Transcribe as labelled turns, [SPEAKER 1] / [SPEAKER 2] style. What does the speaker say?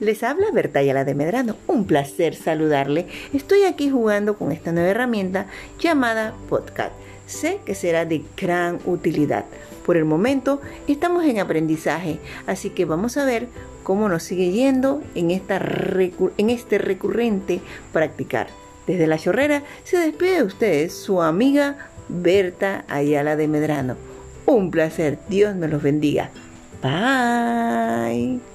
[SPEAKER 1] Les habla Berta Ayala de Medrano. Un placer saludarle. Estoy aquí jugando con esta nueva herramienta llamada Podcast. Sé que será de gran utilidad. Por el momento estamos en aprendizaje, así que vamos a ver cómo nos sigue yendo en, esta en este recurrente practicar. Desde la chorrera se despide de ustedes su amiga Berta Ayala de Medrano. Un placer, Dios me los bendiga. Bye.